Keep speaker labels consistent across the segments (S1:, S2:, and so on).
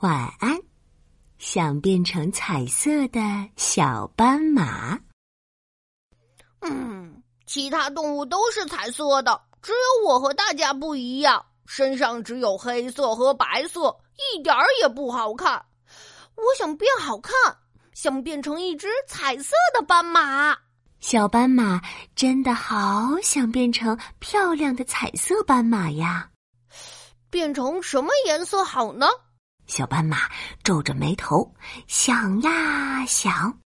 S1: 晚安，想变成彩色的小斑马。
S2: 嗯，其他动物都是彩色的，只有我和大家不一样，身上只有黑色和白色，一点儿也不好看。我想变好看，想变成一只彩色的斑马。
S1: 小斑马真的好想变成漂亮的彩色斑马呀！
S2: 变成什么颜色好呢？
S1: 小斑马皱着眉头想呀想，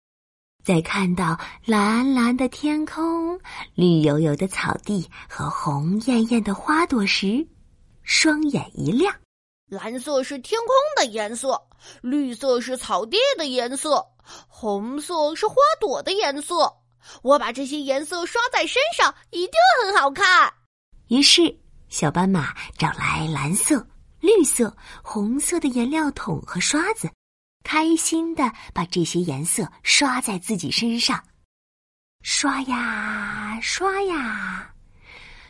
S1: 在看到蓝蓝的天空、绿油油的草地和红艳艳的花朵时，双眼一亮。
S2: 蓝色是天空的颜色，绿色是草地的颜色，红色是花朵的颜色。我把这些颜色刷在身上，一定很好看。
S1: 于是，小斑马找来蓝色、绿色、红色的颜料桶和刷子，开心的把这些颜色刷在自己身上。刷呀刷呀，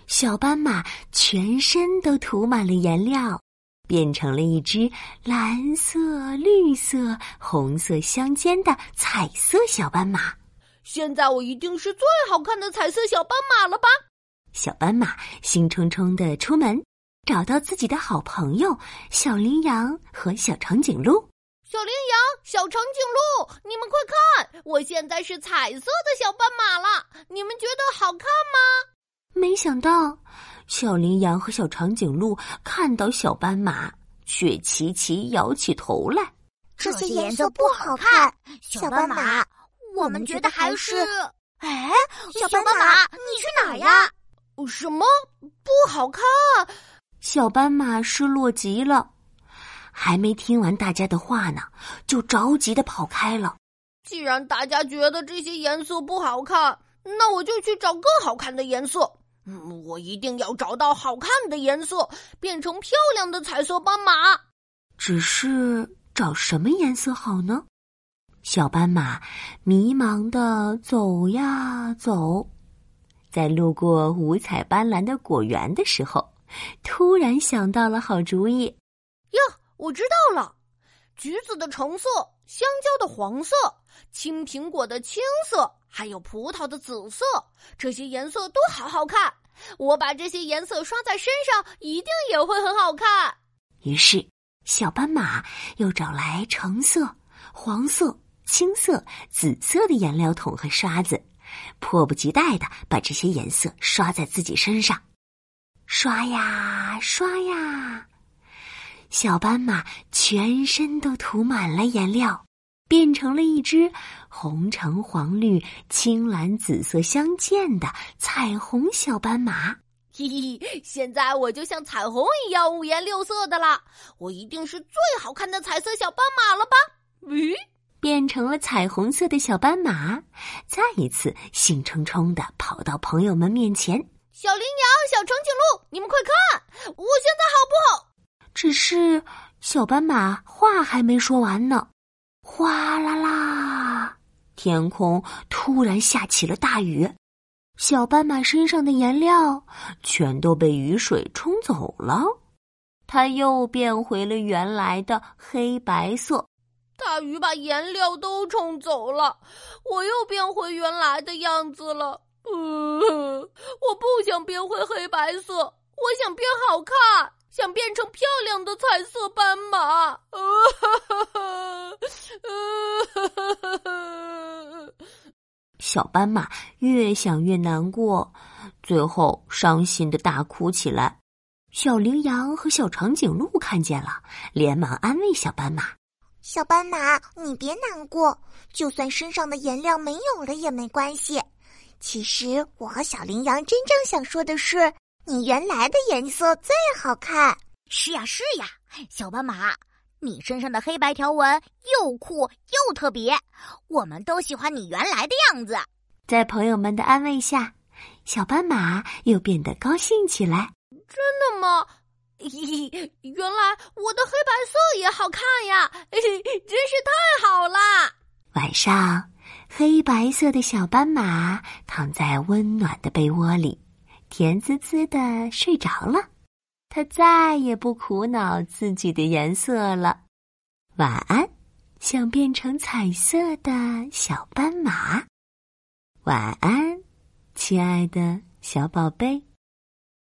S1: 小斑马全身都涂满了颜料，变成了一只蓝色、绿色、红色相间的彩色小斑马。
S2: 现在我一定是最好看的彩色小斑马了吧？
S1: 小斑马兴冲冲的出门，找到自己的好朋友小羚羊和小长颈鹿。
S2: 小羚羊、小长颈鹿，你们快看，我现在是彩色的小斑马了，你们觉得好看吗？
S1: 没想到，小羚羊和小长颈鹿看到小斑马，却齐齐摇起头来。
S3: 这些颜色不好看，小斑马。我们觉得还是，哎，小斑马，你去哪儿呀？
S2: 什么不好看？
S1: 小斑马失落极了，还没听完大家的话呢，就着急的跑开了。
S2: 既然大家觉得这些颜色不好看，那我就去找更好看的颜色。嗯，我一定要找到好看的颜色，变成漂亮的彩色斑马。
S1: 只是找什么颜色好呢？小斑马迷茫的走呀走，在路过五彩斑斓的果园的时候，突然想到了好主意。
S2: 哟，我知道了，橘子的橙色，香蕉的黄色，青苹果的青色，还有葡萄的紫色，这些颜色都好好看。我把这些颜色刷在身上，一定也会很好看。
S1: 于是，小斑马又找来橙色、黄色。青色、紫色的颜料桶和刷子，迫不及待的把这些颜色刷在自己身上。刷呀刷呀，小斑马全身都涂满了颜料，变成了一只红橙黄绿青蓝紫色相间的彩虹小斑马。
S2: 嘿嘿，现在我就像彩虹一样五颜六色的了，我一定是最好看的彩色小斑马了吧？咦？
S1: 变成了彩虹色的小斑马，再一次兴冲冲的跑到朋友们面前。
S2: 小羚羊、小长颈鹿，你们快看，我现在好不好？
S1: 只是小斑马话还没说完呢，哗啦啦，天空突然下起了大雨，小斑马身上的颜料全都被雨水冲走了，它又变回了原来的黑白色。
S2: 大雨把颜料都冲走了，我又变回原来的样子了。嗯，不会黑白色，我想变好看，想变成漂亮的彩色斑马。
S1: 小斑马越想越难过，最后伤心的大哭起来。小羚羊和小长颈鹿看见了，连忙安慰小斑马。
S3: 小斑马，你别难过，就算身上的颜料没有了也没关系。其实我和小羚羊真正想说的是，你原来的颜色最好看。
S4: 是呀，是呀，小斑马，你身上的黑白条纹又酷又特别，我们都喜欢你原来的样子。
S1: 在朋友们的安慰下，小斑马又变得高兴起来。
S2: 真的吗？嘿，原来我的黑白色也好看呀！嘿，真是太好啦！
S1: 晚上，黑白色的小斑马躺在温暖的被窝里，甜滋滋的睡着了。它再也不苦恼自己的颜色了。晚安，想变成彩色的小斑马。晚安，亲爱的小宝贝。